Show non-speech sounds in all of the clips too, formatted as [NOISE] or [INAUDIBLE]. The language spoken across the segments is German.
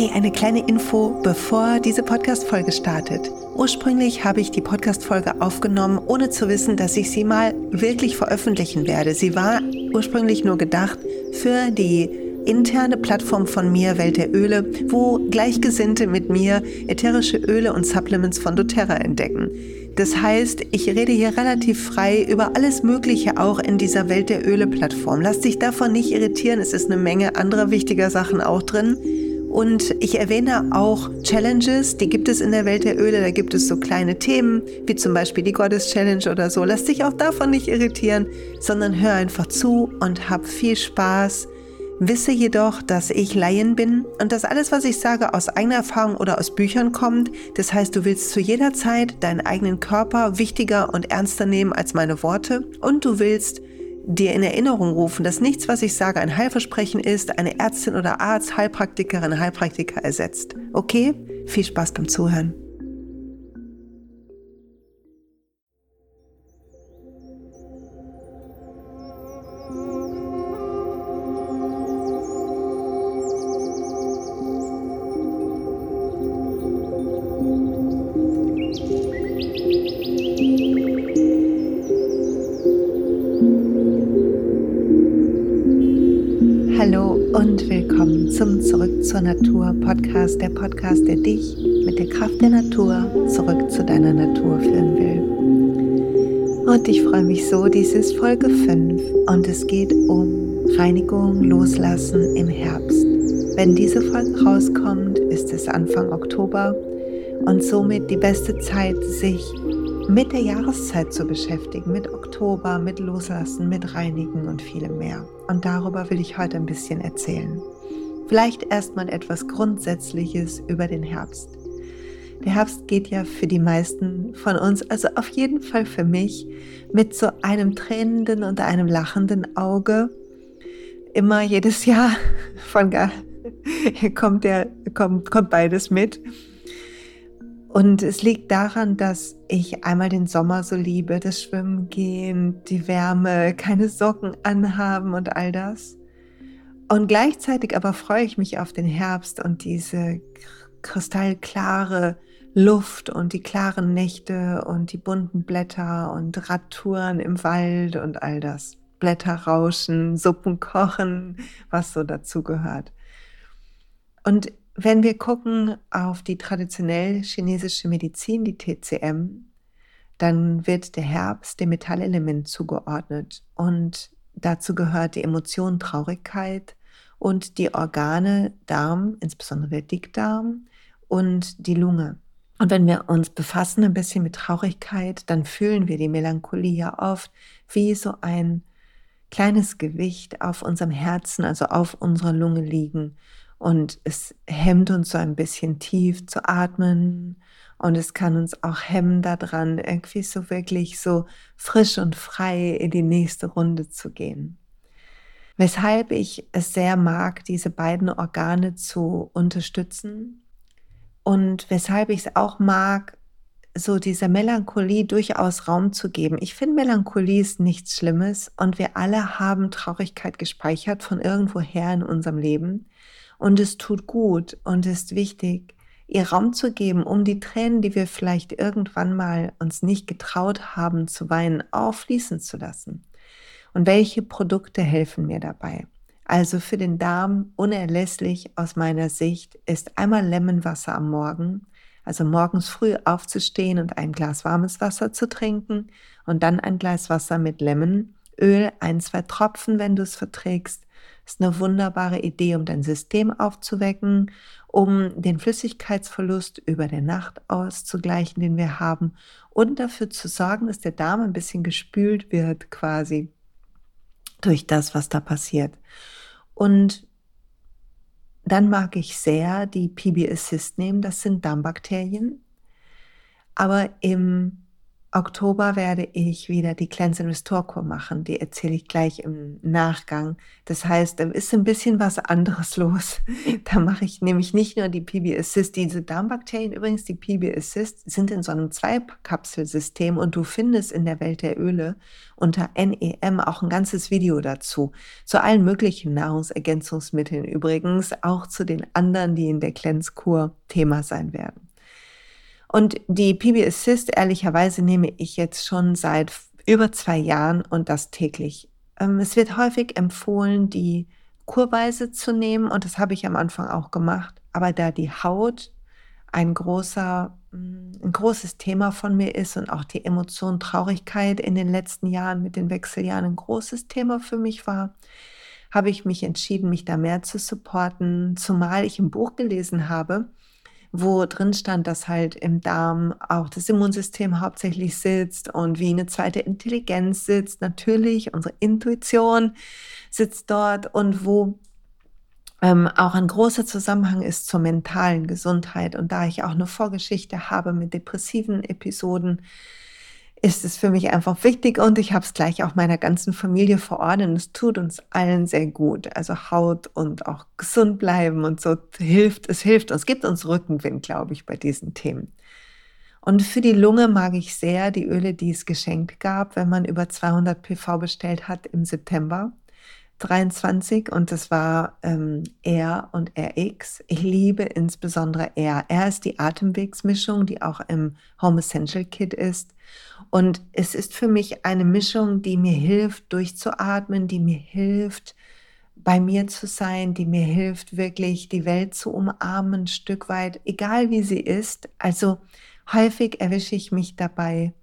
Hey, eine kleine Info, bevor diese Podcast-Folge startet. Ursprünglich habe ich die Podcast-Folge aufgenommen, ohne zu wissen, dass ich sie mal wirklich veröffentlichen werde. Sie war ursprünglich nur gedacht für die interne Plattform von mir, Welt der Öle, wo Gleichgesinnte mit mir ätherische Öle und Supplements von doTERRA entdecken. Das heißt, ich rede hier relativ frei über alles Mögliche auch in dieser Welt der Öle-Plattform. Lass dich davon nicht irritieren, es ist eine Menge anderer wichtiger Sachen auch drin. Und ich erwähne auch Challenges, die gibt es in der Welt der Öle. Da gibt es so kleine Themen, wie zum Beispiel die Goddess Challenge oder so. Lass dich auch davon nicht irritieren, sondern hör einfach zu und hab viel Spaß. Wisse jedoch, dass ich Laien bin und dass alles, was ich sage, aus eigener Erfahrung oder aus Büchern kommt. Das heißt, du willst zu jeder Zeit deinen eigenen Körper wichtiger und ernster nehmen als meine Worte und du willst dir in Erinnerung rufen, dass nichts, was ich sage, ein Heilversprechen ist, eine Ärztin oder Arzt, Heilpraktikerin, Heilpraktiker ersetzt. Okay? Viel Spaß beim Zuhören. Zur Natur Podcast, der Podcast, der dich mit der Kraft der Natur zurück zu deiner Natur führen will. Und ich freue mich so, dies ist Folge 5 und es geht um Reinigung, Loslassen im Herbst. Wenn diese Folge rauskommt, ist es Anfang Oktober und somit die beste Zeit, sich mit der Jahreszeit zu beschäftigen, mit Oktober, mit Loslassen, mit Reinigen und vielem mehr. Und darüber will ich heute ein bisschen erzählen. Vielleicht erstmal etwas Grundsätzliches über den Herbst. Der Herbst geht ja für die meisten von uns, also auf jeden Fall für mich, mit so einem tränenden und einem lachenden Auge. Immer jedes Jahr [LAUGHS] von gar [LAUGHS] kommt, der, kommt, kommt beides mit. Und es liegt daran, dass ich einmal den Sommer so liebe, das Schwimmen gehen, die Wärme, keine Socken anhaben und all das. Und gleichzeitig aber freue ich mich auf den Herbst und diese kristallklare Luft und die klaren Nächte und die bunten Blätter und Radtouren im Wald und all das. Blätter rauschen, Suppen kochen, was so dazu gehört. Und wenn wir gucken auf die traditionell chinesische Medizin, die TCM, dann wird der Herbst dem Metallelement zugeordnet. Und dazu gehört die Emotion Traurigkeit, und die Organe Darm, insbesondere der Dickdarm und die Lunge. Und wenn wir uns befassen ein bisschen mit Traurigkeit, dann fühlen wir die Melancholie ja oft wie so ein kleines Gewicht auf unserem Herzen, also auf unserer Lunge liegen. Und es hemmt uns so ein bisschen tief zu atmen. Und es kann uns auch hemmen daran, irgendwie so wirklich so frisch und frei in die nächste Runde zu gehen. Weshalb ich es sehr mag, diese beiden Organe zu unterstützen und weshalb ich es auch mag, so dieser Melancholie durchaus Raum zu geben. Ich finde, Melancholie ist nichts Schlimmes und wir alle haben Traurigkeit gespeichert von irgendwoher in unserem Leben. Und es tut gut und ist wichtig, ihr Raum zu geben, um die Tränen, die wir vielleicht irgendwann mal uns nicht getraut haben zu weinen, auch fließen zu lassen. Und welche Produkte helfen mir dabei? Also für den Darm unerlässlich aus meiner Sicht ist einmal Lemonwasser am Morgen, also morgens früh aufzustehen und ein Glas warmes Wasser zu trinken und dann ein Glas Wasser mit Lemonöl, ein, zwei Tropfen, wenn du es verträgst. Ist eine wunderbare Idee, um dein System aufzuwecken, um den Flüssigkeitsverlust über der Nacht auszugleichen, den wir haben und dafür zu sorgen, dass der Darm ein bisschen gespült wird quasi durch das, was da passiert. Und dann mag ich sehr die PB Assist nehmen, das sind Darmbakterien. Aber im Oktober werde ich wieder die Cleanse and Restore Kur machen. Die erzähle ich gleich im Nachgang. Das heißt, da ist ein bisschen was anderes [LAUGHS] los. Da mache ich nämlich nicht nur die PB Assist. Diese Darmbakterien, übrigens die PB Assist, sind in so einem Zweikapselsystem und du findest in der Welt der Öle unter NEM auch ein ganzes Video dazu. Zu allen möglichen Nahrungsergänzungsmitteln übrigens, auch zu den anderen, die in der Cleanse Kur Thema sein werden. Und die PB Assist, ehrlicherweise, nehme ich jetzt schon seit über zwei Jahren und das täglich. Ähm, es wird häufig empfohlen, die kurweise zu nehmen und das habe ich am Anfang auch gemacht. Aber da die Haut ein großer, mm, ein großes Thema von mir ist und auch die Emotion Traurigkeit in den letzten Jahren mit den Wechseljahren ein großes Thema für mich war, habe ich mich entschieden, mich da mehr zu supporten, zumal ich ein Buch gelesen habe, wo drin stand, dass halt im Darm auch das Immunsystem hauptsächlich sitzt und wie eine zweite Intelligenz sitzt. Natürlich, unsere Intuition sitzt dort und wo ähm, auch ein großer Zusammenhang ist zur mentalen Gesundheit. Und da ich auch eine Vorgeschichte habe mit depressiven Episoden, ist es für mich einfach wichtig und ich habe es gleich auch meiner ganzen Familie verordnet. Es tut uns allen sehr gut. Also Haut und auch gesund bleiben und so hilft, es hilft uns, gibt uns Rückenwind, glaube ich, bei diesen Themen. Und für die Lunge mag ich sehr die Öle, die es geschenkt gab, wenn man über 200 PV bestellt hat im September. 23 und das war ähm, R und RX. Ich liebe insbesondere R. R ist die Atemwegsmischung, die auch im Home Essential Kit ist. Und es ist für mich eine Mischung, die mir hilft, durchzuatmen, die mir hilft, bei mir zu sein, die mir hilft, wirklich die Welt zu umarmen, ein Stück weit, egal wie sie ist. Also häufig erwische ich mich dabei,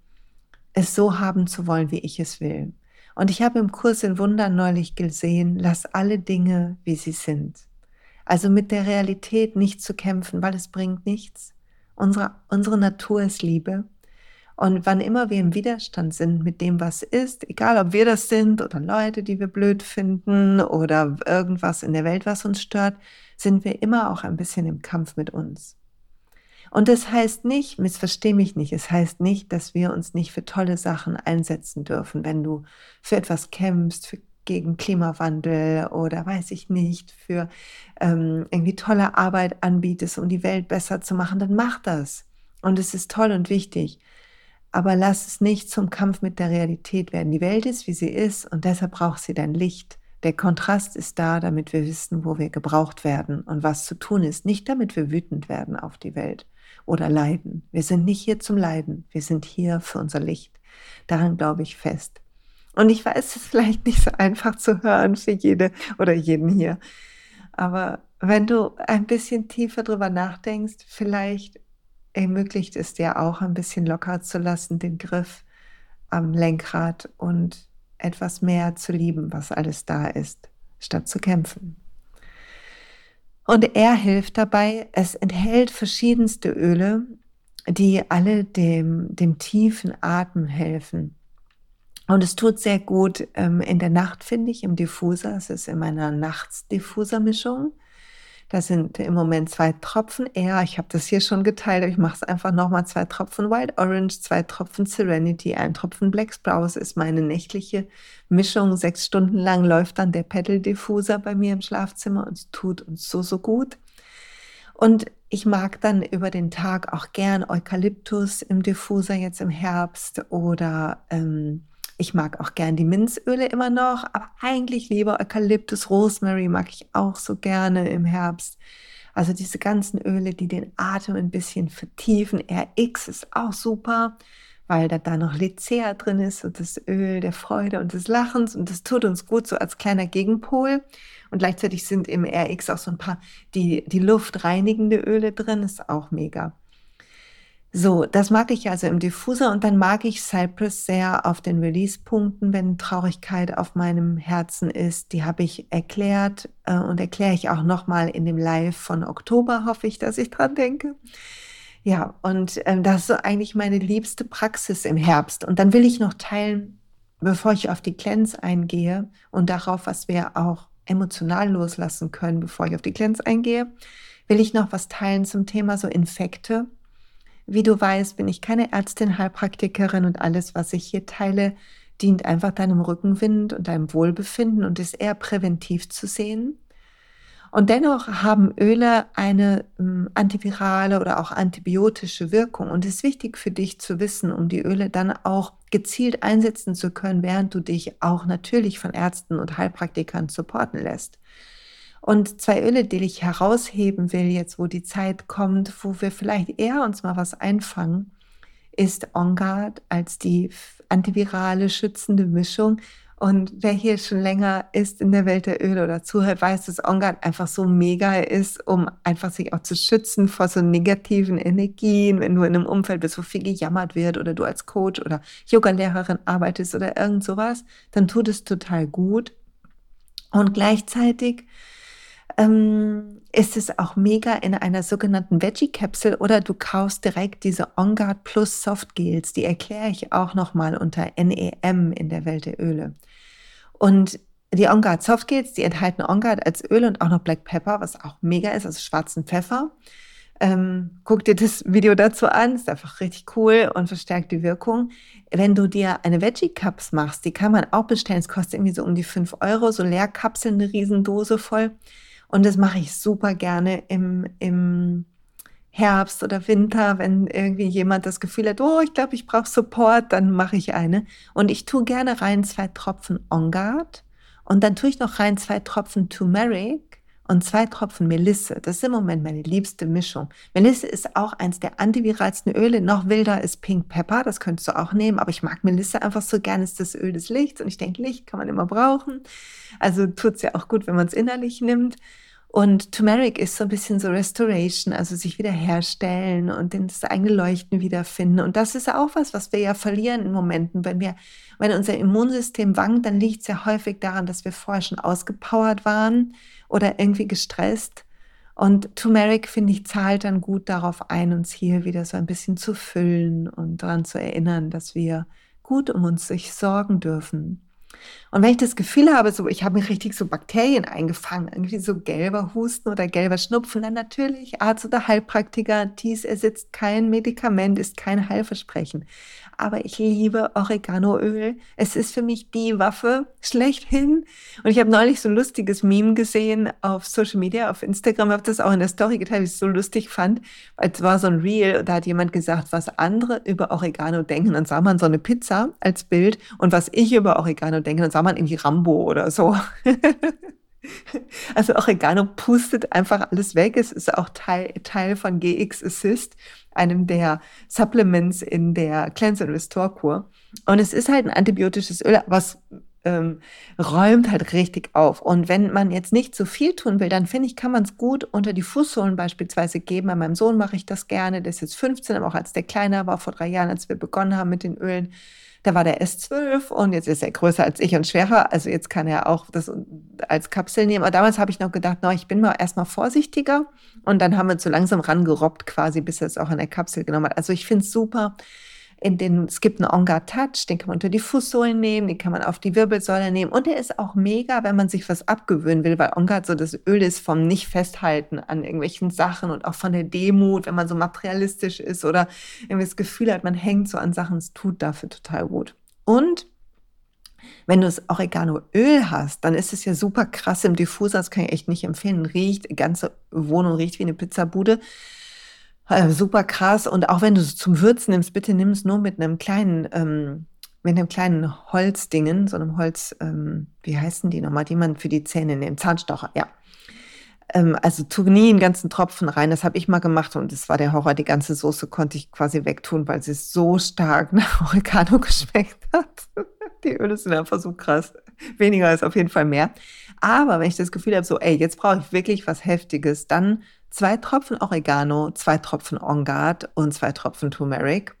es so haben zu wollen, wie ich es will. Und ich habe im Kurs in Wunder neulich gesehen, lass alle Dinge, wie sie sind. Also mit der Realität nicht zu kämpfen, weil es bringt nichts. Unsere, unsere Natur ist Liebe. Und wann immer wir im Widerstand sind mit dem, was ist, egal ob wir das sind oder Leute, die wir blöd finden oder irgendwas in der Welt, was uns stört, sind wir immer auch ein bisschen im Kampf mit uns. Und das heißt nicht, missversteh mich nicht, es heißt nicht, dass wir uns nicht für tolle Sachen einsetzen dürfen. Wenn du für etwas kämpfst, für, gegen Klimawandel oder weiß ich nicht, für ähm, irgendwie tolle Arbeit anbietest, um die Welt besser zu machen, dann mach das. Und es ist toll und wichtig. Aber lass es nicht zum Kampf mit der Realität werden. Die Welt ist, wie sie ist und deshalb braucht sie dein Licht. Der Kontrast ist da, damit wir wissen, wo wir gebraucht werden und was zu tun ist. Nicht damit wir wütend werden auf die Welt oder leiden. Wir sind nicht hier zum Leiden. Wir sind hier für unser Licht. Daran glaube ich fest. Und ich weiß, es ist vielleicht nicht so einfach zu hören für jede oder jeden hier. Aber wenn du ein bisschen tiefer drüber nachdenkst, vielleicht ermöglicht es dir auch ein bisschen locker zu lassen, den Griff am Lenkrad und etwas mehr zu lieben, was alles da ist, statt zu kämpfen. Und er hilft dabei. Es enthält verschiedenste Öle, die alle dem, dem tiefen Atmen helfen. Und es tut sehr gut ähm, in der Nacht, finde ich, im Diffuser. Es ist in meiner Nachts-Diffuser-Mischung. Da sind im Moment zwei Tropfen Air. Ich habe das hier schon geteilt, ich mache es einfach nochmal. Zwei Tropfen Wild Orange, zwei Tropfen Serenity, ein Tropfen Black Sprouse ist meine nächtliche Mischung. Sechs Stunden lang läuft dann der Pedal Diffuser bei mir im Schlafzimmer und tut uns so, so gut. Und ich mag dann über den Tag auch gern Eukalyptus im Diffuser jetzt im Herbst oder ähm, ich mag auch gern die Minzöle immer noch, aber eigentlich lieber Eukalyptus, Rosemary mag ich auch so gerne im Herbst. Also diese ganzen Öle, die den Atem ein bisschen vertiefen. RX ist auch super, weil da, da noch Lycea drin ist und das Öl der Freude und des Lachens und das tut uns gut so als kleiner Gegenpol. Und gleichzeitig sind im RX auch so ein paar die, die Luft Öle drin, ist auch mega. So, das mag ich also im Diffuser und dann mag ich Cypress sehr auf den Release-Punkten, wenn Traurigkeit auf meinem Herzen ist. Die habe ich erklärt äh, und erkläre ich auch nochmal in dem Live von Oktober, hoffe ich, dass ich dran denke. Ja, und ähm, das ist so eigentlich meine liebste Praxis im Herbst. Und dann will ich noch teilen, bevor ich auf die Cleanse eingehe und darauf, was wir auch emotional loslassen können, bevor ich auf die Cleanse eingehe, will ich noch was teilen zum Thema so Infekte Wie du weißt, bin ich keine Ärztin, Heilpraktikerin und alles, was ich hier teile, dient einfach deinem Rückenwind und deinem Wohlbefinden und ist eher präventiv zu sehen. Und dennoch haben Öle eine ähm, antivirale oder auch antibiotische Wirkung. Und es ist wichtig für dich zu wissen, um die Öle dann auch gezielt einsetzen zu können, während du dich auch natürlich von Ärzten und Heilpraktikern supporten lässt. Und zwei Öle, die ich herausheben will, jetzt wo die Zeit kommt, wo wir vielleicht eher uns mal was einfangen, ist On Guard als die antivirale schützende Mischung und wer hier schon länger ist in der Welt der Öle oder zuhört, weiß, dass OnGuard einfach so mega ist, um einfach sich auch zu schützen vor so negativen Energien, wenn du in einem Umfeld bist, wo viel gejammert wird oder du als Coach oder Yoga-Lehrerin arbeitest oder irgend sowas, dann tut es total gut. Und gleichzeitig ähm, ist es auch mega in einer sogenannten Veggie-Capsule oder du kaufst direkt diese OnGuard Plus Soft Gels. Die erkläre ich auch nochmal unter NEM in der Welt der Öle. Und die OnGuard Soft Gels, die enthalten OnGuard als Öl und auch noch Black Pepper, was auch mega ist, also schwarzen Pfeffer. Ähm, guck dir das Video dazu an, ist einfach richtig cool und verstärkt die Wirkung. Wenn du dir eine Veggie Cups machst, die kann man auch bestellen, es kostet irgendwie so um die 5 Euro, so Leerkapseln, eine Riesendose voll. Und das mache ich super gerne im, im Herbst oder Winter, wenn irgendwie jemand das Gefühl hat, oh, ich glaube, ich brauche Support, dann mache ich eine. Und ich tue gerne rein zwei Tropfen On Guard und dann tue ich noch rein zwei Tropfen Turmeric und zwei Tropfen Melisse. Das ist im Moment meine liebste Mischung. Melisse ist auch eins der antiviralsten Öle. Noch wilder ist Pink Pepper, das könntest du auch nehmen, aber ich mag Melisse einfach so gerne, ist das Öl des Lichts und ich denke, Licht kann man immer brauchen. Also tut es ja auch gut, wenn man es innerlich nimmt. Und Turmeric ist so ein bisschen so Restoration, also sich wiederherstellen und das eigene Leuchten wiederfinden. Und das ist auch was, was wir ja verlieren in Momenten. Wenn wir, wenn unser Immunsystem wankt, dann liegt es ja häufig daran, dass wir vorher schon ausgepowert waren oder irgendwie gestresst. Und Turmeric, finde ich, zahlt dann gut darauf ein, uns hier wieder so ein bisschen zu füllen und daran zu erinnern, dass wir gut um uns sich sorgen dürfen. Und wenn ich das Gefühl habe, so ich habe mir richtig so Bakterien eingefangen, irgendwie so gelber Husten oder gelber Schnupfen, dann natürlich Arzt oder Heilpraktiker, dies ersetzt kein Medikament, ist kein Heilversprechen aber ich liebe Oreganoöl. Es ist für mich die Waffe schlechthin. Und ich habe neulich so ein lustiges Meme gesehen auf Social Media, auf Instagram, habe das auch in der Story geteilt, wie ich es so lustig fand. Es war so ein Reel, da hat jemand gesagt, was andere über Oregano denken. Dann sah man so eine Pizza als Bild und was ich über Oregano denke, dann sah man irgendwie Rambo oder so. [LAUGHS] Also Oregano pustet einfach alles weg. Es ist auch Teil, Teil von GX Assist, einem der Supplements in der Cleanse and Restore Kur. Und es ist halt ein antibiotisches Öl, was ähm, räumt halt richtig auf. Und wenn man jetzt nicht zu viel tun will, dann finde ich, kann man es gut unter die Fußsohlen beispielsweise geben. Bei meinem Sohn mache ich das gerne. Der ist jetzt 15, aber auch als der kleiner war, vor drei Jahren, als wir begonnen haben mit den Ölen, da war der S12 und jetzt ist er größer als ich und schwerer. Also jetzt kann er auch das als Kapsel nehmen. Aber damals habe ich noch gedacht, no, ich bin mal erstmal vorsichtiger. Und dann haben wir so langsam rangerobbt quasi, bis er es auch in der Kapsel genommen hat. Also ich finde es super, in den, es gibt einen Ongar Touch, den kann man unter die Fußsohlen nehmen, den kann man auf die Wirbelsäule nehmen und der ist auch mega, wenn man sich was abgewöhnen will, weil Ongar so das Öl ist vom nicht festhalten an irgendwelchen Sachen und auch von der Demut, wenn man so materialistisch ist oder irgendwie das Gefühl hat, man hängt so an Sachen, es tut dafür total gut. Und wenn du das Oreganoöl hast, dann ist es ja super krass im Diffuser, das kann ich echt nicht empfehlen. Riecht, die ganze Wohnung riecht wie eine Pizzabude. Super krass. Und auch wenn du es zum Würzen nimmst, bitte nimm es nur mit einem kleinen, ähm, mit einem kleinen Holzdingen, so einem Holz, ähm, wie heißen die nochmal, die man für die Zähne nimmt, Zahnstocher, ja. Ähm, also tu nie einen ganzen Tropfen rein, das habe ich mal gemacht und das war der Horror. Die ganze Soße konnte ich quasi wegtun, weil sie so stark [LAUGHS] nach Oregano geschmeckt hat. Die Öle sind einfach so krass. Weniger ist auf jeden Fall mehr. Aber wenn ich das Gefühl habe, so, ey, jetzt brauche ich wirklich was Heftiges, dann zwei Tropfen Oregano, zwei Tropfen On Guard und zwei Tropfen Turmeric.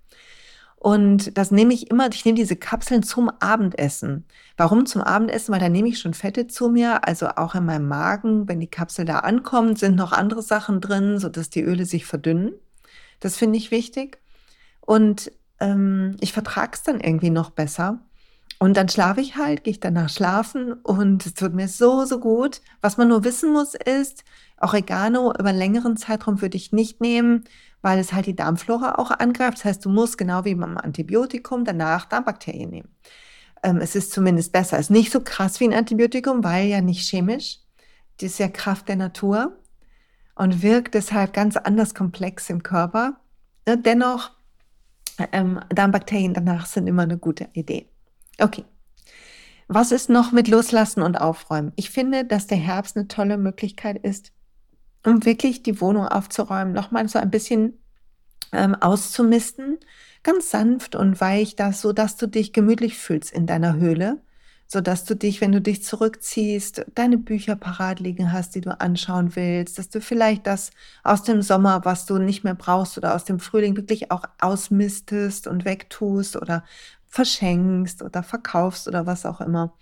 Und das nehme ich immer, ich nehme diese Kapseln zum Abendessen. Warum zum Abendessen? Weil da nehme ich schon Fette zu mir, also auch in meinem Magen, wenn die Kapsel da ankommt, sind noch andere Sachen drin, sodass die Öle sich verdünnen. Das finde ich wichtig. Und ähm, ich vertrage es dann irgendwie noch besser. Und dann schlafe ich halt, gehe ich danach schlafen und es tut mir so, so gut. Was man nur wissen muss ist, Oregano über einen längeren Zeitraum würde ich nicht nehmen, weil es halt die Darmflora auch angreift. Das heißt, du musst genau wie beim Antibiotikum danach Darmbakterien nehmen. Ähm, es ist zumindest besser. Es ist nicht so krass wie ein Antibiotikum, weil ja nicht chemisch. Das ist ja Kraft der Natur und wirkt deshalb ganz anders komplex im Körper. Dennoch, ähm, Darmbakterien danach sind immer eine gute Idee. Okay. Was ist noch mit Loslassen und Aufräumen? Ich finde, dass der Herbst eine tolle Möglichkeit ist, um wirklich die Wohnung aufzuräumen, nochmal so ein bisschen ähm, auszumisten, ganz sanft und weich, dass, so dass du dich gemütlich fühlst in deiner Höhle, so dass du dich, wenn du dich zurückziehst, deine Bücher parat liegen hast, die du anschauen willst, dass du vielleicht das aus dem Sommer, was du nicht mehr brauchst oder aus dem Frühling wirklich auch ausmistest und wegtust oder verschenkst oder verkaufst oder was auch immer.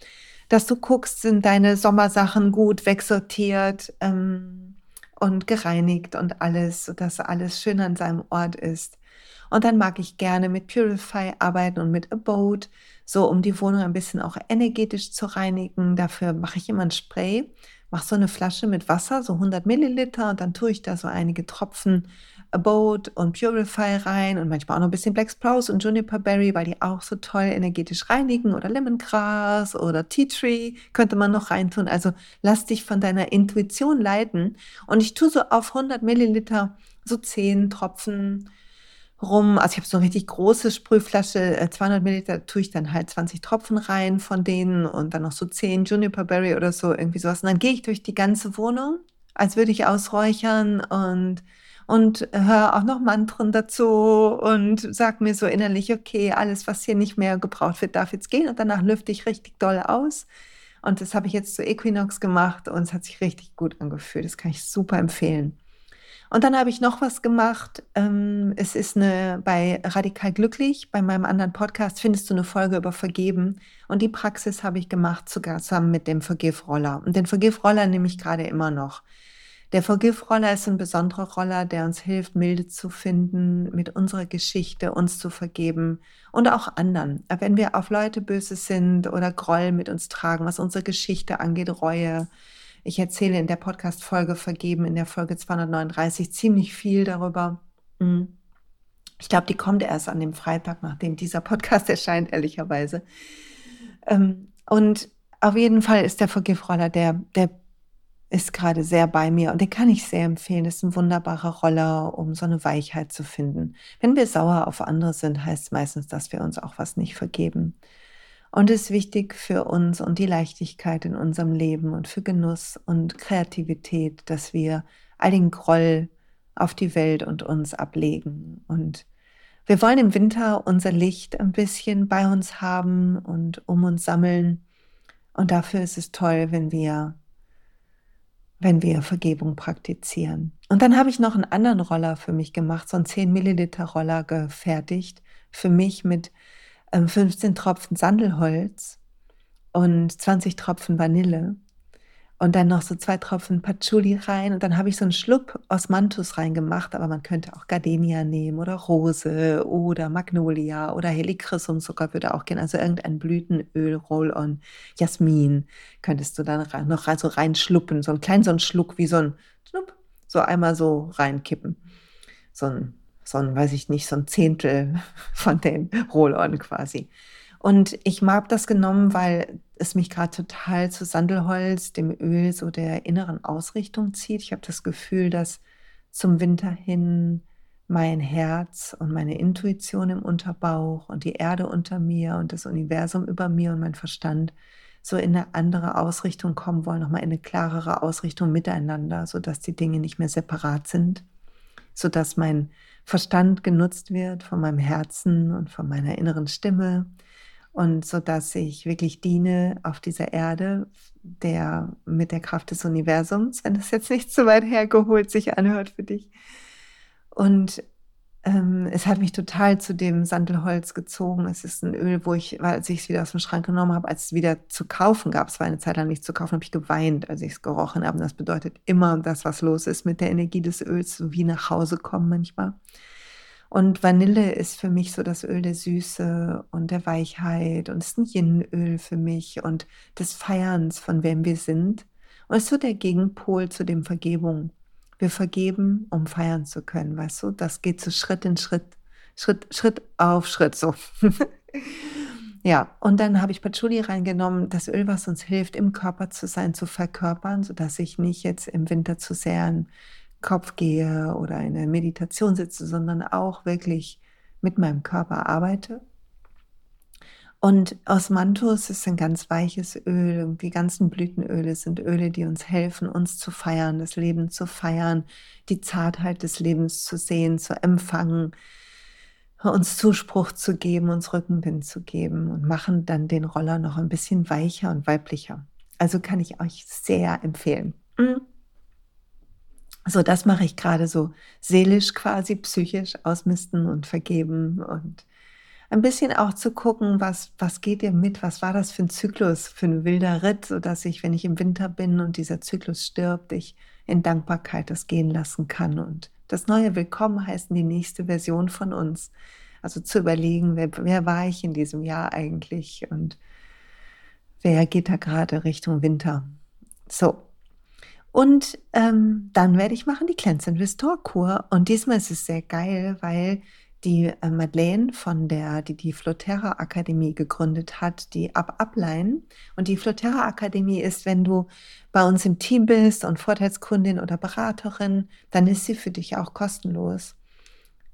Dass du guckst, sind deine Sommersachen gut wegsortiert ähm, und gereinigt und alles, sodass alles schön an seinem Ort ist. Und dann mag ich gerne mit Purify arbeiten und mit Abode, so um die Wohnung ein bisschen auch energetisch zu reinigen. Dafür mache ich immer ein Spray, mache so eine Flasche mit Wasser, so 100 Milliliter, und dann tue ich da so einige Tropfen Abode und Purify rein und manchmal auch noch ein bisschen Black Sprouse und Juniper Berry, weil die auch so toll energetisch reinigen oder Lemongrass oder Tea Tree könnte man noch reintun. Also lass dich von deiner Intuition leiten und ich tue so auf 100 Milliliter so 10 Tropfen rum. Also ich habe so eine richtig große Sprühflasche, 200 äh, Milliliter tue ich dann halt 20 Tropfen rein von denen und dann noch so 10 Juniper Berry oder so, irgendwie sowas. Und dann gehe ich durch die ganze Wohnung, als würde ich ausräuchern und und höre auch noch Mantren dazu und sag mir so innerlich, okay, alles, was hier nicht mehr gebraucht wird, darf jetzt gehen und danach lüfte ich richtig doll aus. Und das habe ich jetzt zu Equinox gemacht und es hat sich richtig gut angefühlt. Das kann ich super empfehlen. Und dann habe ich noch was gemacht. Ähm, es ist eine bei Radikal Glücklich, bei meinem anderen Podcast findest du eine Folge über Vergeben. Und die Praxis habe ich gemacht sogar zusammen mit dem Vergivroller. Und den Vergivroller nehme ich gerade immer noch. Der Forgive-Roller ist ein besonderer Roller, der uns hilft, Milde zu finden, mit unserer Geschichte uns zu vergeben und auch anderen. Wenn wir auf Leute böse sind oder Groll mit uns tragen, was unsere Geschichte angeht, Reue. Ich erzähle in der Podcast-Folge Vergeben, in der Folge 239, ziemlich viel darüber. Hm. Ich glaube, die kommt erst an dem Freitag, nachdem dieser Podcast [LAUGHS] erscheint, ehrlicherweise. Ähm, und auf jeden Fall ist der Forgive-Roller der, der ist gerade sehr bei mir und den kann ich sehr empfehlen. Das ist ein wunderbarer Roller, um so eine Weichheit zu finden. Wenn wir sauer auf andere sind, heißt meistens, dass wir uns auch was nicht vergeben. Und es ist wichtig für uns und die Leichtigkeit in unserem Leben und für Genuss und Kreativität, dass wir all den Groll auf die Welt und uns ablegen. Und wir wollen im Winter unser Licht ein bisschen bei uns haben und um uns sammeln. Und dafür ist es toll, wenn wir wenn wir Vergebung praktizieren. Und dann habe ich noch einen anderen Roller für mich gemacht, so einen 10 Milliliter Roller gefertigt, für mich mit 15 ähm, Tropfen Sandelholz und 20 Tropfen Vanille und dann noch so zwei Tropfen Patchouli rein und dann habe ich so einen Schluck Osmanthus reingemacht, aber man könnte auch Gardenia nehmen oder Rose oder Magnolia oder Helichrysum sogar würde auch gehen, also irgendein Blütenöl, Roll-on, Jasmin könntest du dann noch so reinschluppen, so einen kleinen so einen Schluck wie so ein Schnupp, so einmal so reinkippen. So ein, so ein, weiß ich nicht, so ein Zehntel [LAUGHS] von dem Roll-on quasi. Und ich habe das genommen, weil es mich gerade total zu Sandelholz, dem Öl, so der inneren Ausrichtung zieht. Ich habe das Gefühl, dass zum Winter hin mein Herz und meine Intuition im Unterbauch und die Erde unter mir und das Universum über mir und mein Verstand so in eine andere Ausrichtung kommen wollen, nochmal in eine klarere Ausrichtung miteinander, sodass die Dinge nicht mehr separat sind, sodass mein Verstand genutzt wird von meinem Herzen und von meiner inneren Stimme und so dass ich wirklich diene auf dieser Erde, der mit der Kraft des Universums, wenn das jetzt nicht so weit hergeholt sich anhört für dich. Und ähm, es hat mich total zu dem Sandelholz gezogen. Es ist ein Öl, wo ich, als ich es wieder aus dem Schrank genommen habe, als es wieder zu kaufen gab, es war eine Zeit lang nicht zu kaufen, habe ich geweint, als ich es gerochen habe. Und das bedeutet immer das, was los ist mit der Energie des Öls, wie nach Hause kommen manchmal. Und Vanille ist für mich so das Öl der Süße und der Weichheit und ist ein Yin-Öl für mich und des Feierns, von wem wir sind. Und es ist so der Gegenpol zu dem Vergebung. Wir vergeben, um feiern zu können, weißt du? Das geht so Schritt in Schritt, Schritt, Schritt auf Schritt so. [LAUGHS] ja, und dann habe ich Patchouli reingenommen, das Öl, was uns hilft, im Körper zu sein, zu verkörpern, sodass ich nicht jetzt im Winter zu sehr in Kopf gehe oder in der Meditation sitze, sondern auch wirklich mit meinem Körper arbeite. Und Osmanthus ist ein ganz weiches Öl. Die ganzen Blütenöle sind Öle, die uns helfen, uns zu feiern, das Leben zu feiern, die Zartheit des Lebens zu sehen, zu empfangen, uns Zuspruch zu geben, uns Rückenwind zu geben und machen dann den Roller noch ein bisschen weicher und weiblicher. Also kann ich euch sehr empfehlen. Mhm. So, das mache ich gerade so seelisch quasi, psychisch ausmisten und vergeben und ein bisschen auch zu gucken, was, was geht dir mit, was war das für ein Zyklus, für ein wilder Ritt, sodass ich, wenn ich im Winter bin und dieser Zyklus stirbt, ich in Dankbarkeit das gehen lassen kann und das neue Willkommen heißen, die nächste Version von uns. Also zu überlegen, wer, wer war ich in diesem Jahr eigentlich und wer geht da gerade Richtung Winter. So, und ähm, dann werde ich machen die Cleanse and Restore Kur. Und diesmal ist es sehr geil, weil die äh, Madeleine von der, die die Floterra Akademie gegründet hat, die Ab Ablein. Und die Floterra Akademie ist, wenn du bei uns im Team bist und Vorteilskundin oder Beraterin, dann ist sie für dich auch kostenlos.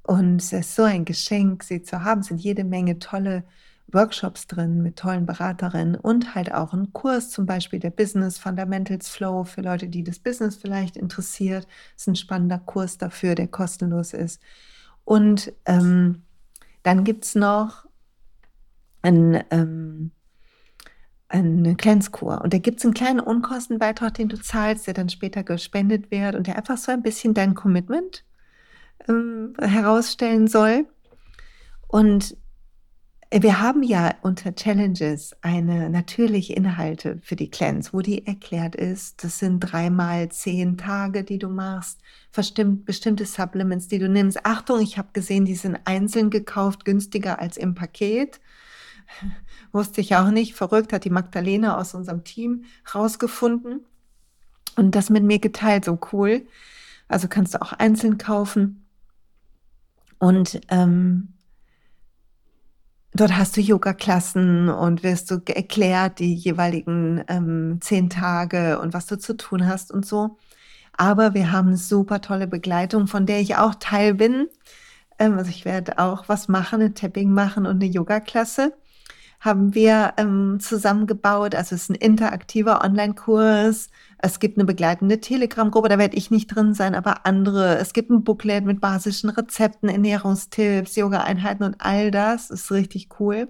Und es ist so ein Geschenk, sie zu haben. Es sind jede Menge tolle Workshops drin mit tollen Beraterinnen und halt auch ein Kurs, zum Beispiel der Business Fundamentals Flow für Leute, die das Business vielleicht interessiert. Das ist ein spannender Kurs dafür, der kostenlos ist. Und ähm, dann gibt es noch ein, ähm, eine Cleanse-Kur. Und da gibt es einen kleinen Unkostenbeitrag, den du zahlst, der dann später gespendet wird und der einfach so ein bisschen dein Commitment ähm, herausstellen soll. Und wir haben ja unter Challenges eine natürliche Inhalte für die Cleanse, wo die erklärt ist, das sind dreimal zehn Tage, die du machst, bestimmt, bestimmte Supplements, die du nimmst. Achtung, ich habe gesehen, die sind einzeln gekauft, günstiger als im Paket. [LAUGHS] Wusste ich auch nicht. Verrückt hat die Magdalena aus unserem Team rausgefunden und das mit mir geteilt. So cool. Also kannst du auch einzeln kaufen. Und ähm, Dort hast du Yoga-Klassen und wirst du erklärt, die jeweiligen ähm, zehn Tage und was du zu tun hast und so. Aber wir haben super tolle Begleitung, von der ich auch Teil bin. Ähm, also ich werde auch was machen, ein Tapping machen und eine Yoga-Klasse haben wir ähm, zusammengebaut. Also es ist ein interaktiver Online-Kurs. Es gibt eine begleitende Telegram-Gruppe, da werde ich nicht drin sein, aber andere. Es gibt ein Booklet mit basischen Rezepten, Ernährungstipps, Yoga-Einheiten und all das. Ist richtig cool.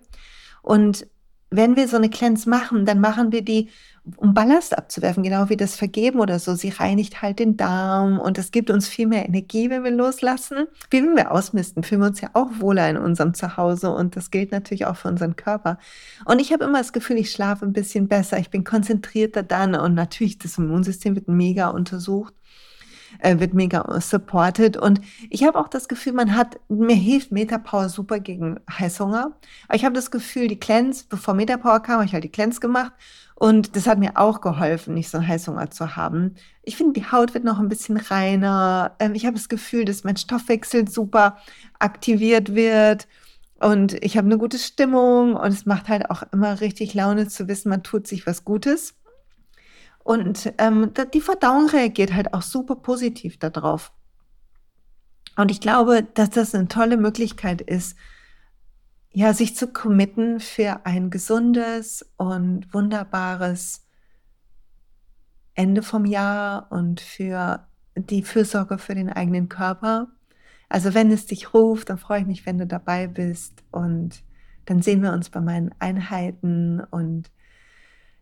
Und wenn wir so eine Cleanse machen, dann machen wir die, um Ballast abzuwerfen, genau wie das Vergeben oder so. Sie reinigt halt den Darm und es gibt uns viel mehr Energie, wenn wir loslassen. Wie wenn wir ausmisten, fühlen wir uns ja auch wohler in unserem Zuhause und das gilt natürlich auch für unseren Körper. Und ich habe immer das Gefühl, ich schlafe ein bisschen besser, ich bin konzentrierter dann und natürlich das Immunsystem wird mega untersucht äh, wird mega supported. Und ich habe auch das Gefühl, man hat, mir hilft Metapower super gegen Heißhunger. Aber ich habe das Gefühl, die Cleanse, bevor Metapower kam, habe ich halt die Cleanse gemacht. Und das hat mir auch geholfen, nicht so einen Heißhunger zu haben. Ich finde, die Haut wird noch ein bisschen reiner. Ähm, ich habe das Gefühl, dass mein Stoffwechsel super aktiviert wird. Und ich habe eine gute Stimmung und es macht halt auch immer richtig Laune zu wissen, man tut sich was Gutes. Und ähm, die Verdauung reagiert halt auch super positiv darauf. Und ich glaube, dass das eine tolle Möglichkeit ist, ja, sich zu committen für ein gesundes und wunderbares Ende vom Jahr und für die Fürsorge für den eigenen Körper. Also wenn es dich ruft, dann freue ich mich, wenn du dabei bist und dann sehen wir uns bei meinen Einheiten und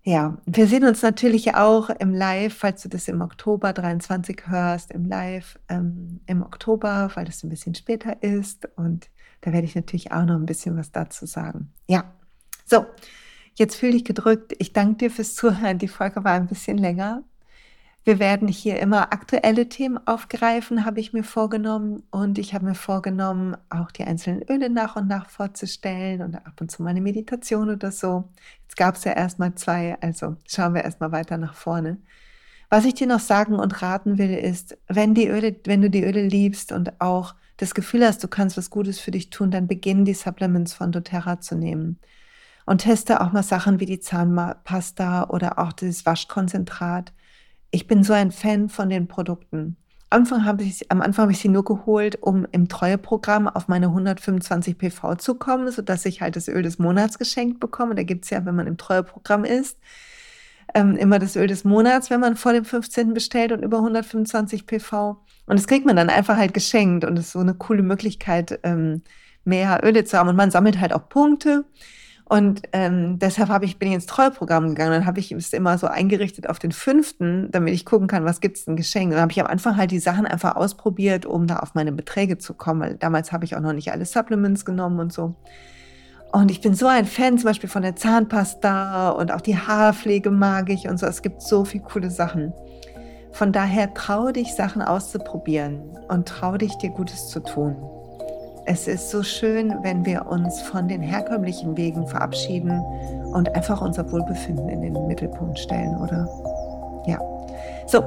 ja, wir sehen uns natürlich auch im Live, falls du das im Oktober 23 hörst, im Live ähm, im Oktober, weil das ein bisschen später ist. Und da werde ich natürlich auch noch ein bisschen was dazu sagen. Ja, so, jetzt fühle ich gedrückt. Ich danke dir fürs Zuhören. Die Folge war ein bisschen länger. Wir werden hier immer aktuelle Themen aufgreifen, habe ich mir vorgenommen. Und ich habe mir vorgenommen, auch die einzelnen Öle nach und nach vorzustellen und ab und zu meine Meditation oder so. Jetzt gab es ja erstmal zwei, also schauen wir erstmal weiter nach vorne. Was ich dir noch sagen und raten will, ist, wenn die Öle, wenn du die Öle liebst und auch das Gefühl hast, du kannst was Gutes für dich tun, dann beginn die Supplements von doTERRA zu nehmen. Und teste auch mal Sachen wie die Zahnpasta oder auch das Waschkonzentrat ich bin so ein Fan von den Produkten. Am Anfang habe ich, am Anfang habe ich sie nur geholt, um im Treueprogramm auf meine 125 PV zu kommen, sodass ich halt das Öl des Monats geschenkt bekomme. Da gibt es ja, wenn man im Treueprogramm ist, ähm, immer das Öl des Monats, wenn man vor dem 15. bestellt und über 125 PV. Und das kriegt man dann einfach halt geschenkt und das ist so eine coole Möglichkeit, ähm, mehr Öle zu haben. Und man sammelt halt auch Punkte. Und ähm, deshalb ich, bin ich ins Treueprogramm gegangen. Dann habe ich es immer so eingerichtet auf den fünften, damit ich gucken kann, was gibt es denn Geschenk. Dann habe ich am Anfang halt die Sachen einfach ausprobiert, um da auf meine Beträge zu kommen. Weil damals habe ich auch noch nicht alle Supplements genommen und so. Und ich bin so ein Fan zum Beispiel von der Zahnpasta und auch die Haarpflege mag ich und so. Es gibt so viele coole Sachen. Von daher trau dich, Sachen auszuprobieren und trau dich, dir Gutes zu tun. Es ist so schön, wenn wir uns von den herkömmlichen Wegen verabschieden und einfach unser Wohlbefinden in den Mittelpunkt stellen, oder? Ja. So,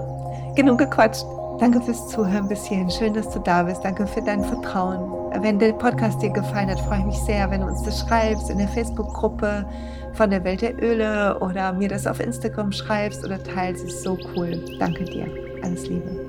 genug gequatscht. Danke fürs Zuhören bis hierhin. Schön, dass du da bist. Danke für dein Vertrauen. Wenn der Podcast dir gefallen hat, freue ich mich sehr, wenn du uns das schreibst in der Facebook-Gruppe von der Welt der Öle oder mir das auf Instagram schreibst oder teilst. Es ist so cool. Danke dir. Alles Liebe.